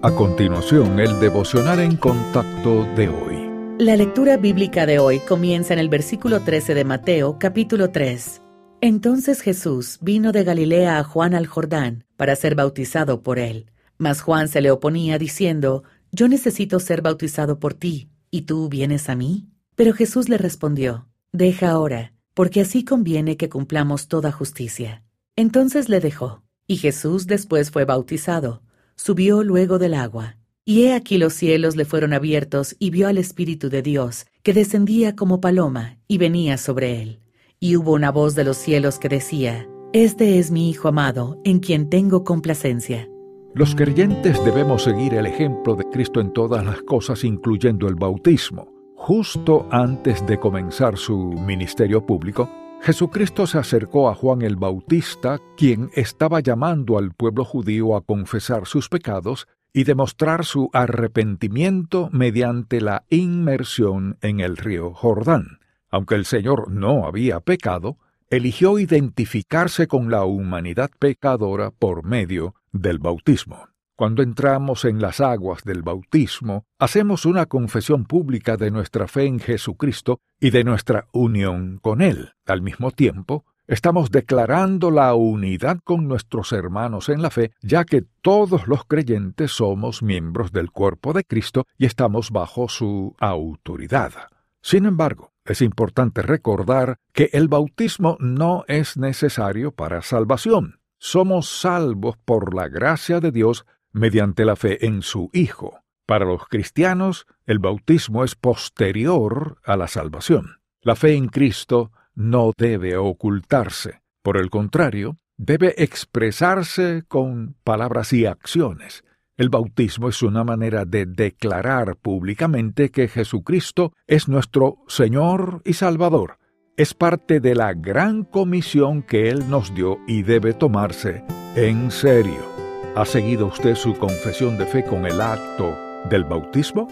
A continuación, el devocional en contacto de hoy. La lectura bíblica de hoy comienza en el versículo 13 de Mateo, capítulo 3. Entonces Jesús vino de Galilea a Juan al Jordán para ser bautizado por él. Mas Juan se le oponía diciendo, Yo necesito ser bautizado por ti, ¿y tú vienes a mí? Pero Jesús le respondió, Deja ahora, porque así conviene que cumplamos toda justicia. Entonces le dejó, y Jesús después fue bautizado subió luego del agua. Y he aquí los cielos le fueron abiertos y vio al Espíritu de Dios, que descendía como paloma y venía sobre él. Y hubo una voz de los cielos que decía, Este es mi Hijo amado, en quien tengo complacencia. Los creyentes debemos seguir el ejemplo de Cristo en todas las cosas, incluyendo el bautismo. Justo antes de comenzar su ministerio público, Jesucristo se acercó a Juan el Bautista, quien estaba llamando al pueblo judío a confesar sus pecados y demostrar su arrepentimiento mediante la inmersión en el río Jordán. Aunque el Señor no había pecado, eligió identificarse con la humanidad pecadora por medio del bautismo. Cuando entramos en las aguas del bautismo, hacemos una confesión pública de nuestra fe en Jesucristo y de nuestra unión con Él. Al mismo tiempo, estamos declarando la unidad con nuestros hermanos en la fe, ya que todos los creyentes somos miembros del cuerpo de Cristo y estamos bajo su autoridad. Sin embargo, es importante recordar que el bautismo no es necesario para salvación. Somos salvos por la gracia de Dios mediante la fe en su Hijo. Para los cristianos, el bautismo es posterior a la salvación. La fe en Cristo no debe ocultarse. Por el contrario, debe expresarse con palabras y acciones. El bautismo es una manera de declarar públicamente que Jesucristo es nuestro Señor y Salvador. Es parte de la gran comisión que Él nos dio y debe tomarse en serio. ¿Ha seguido usted su confesión de fe con el acto del bautismo?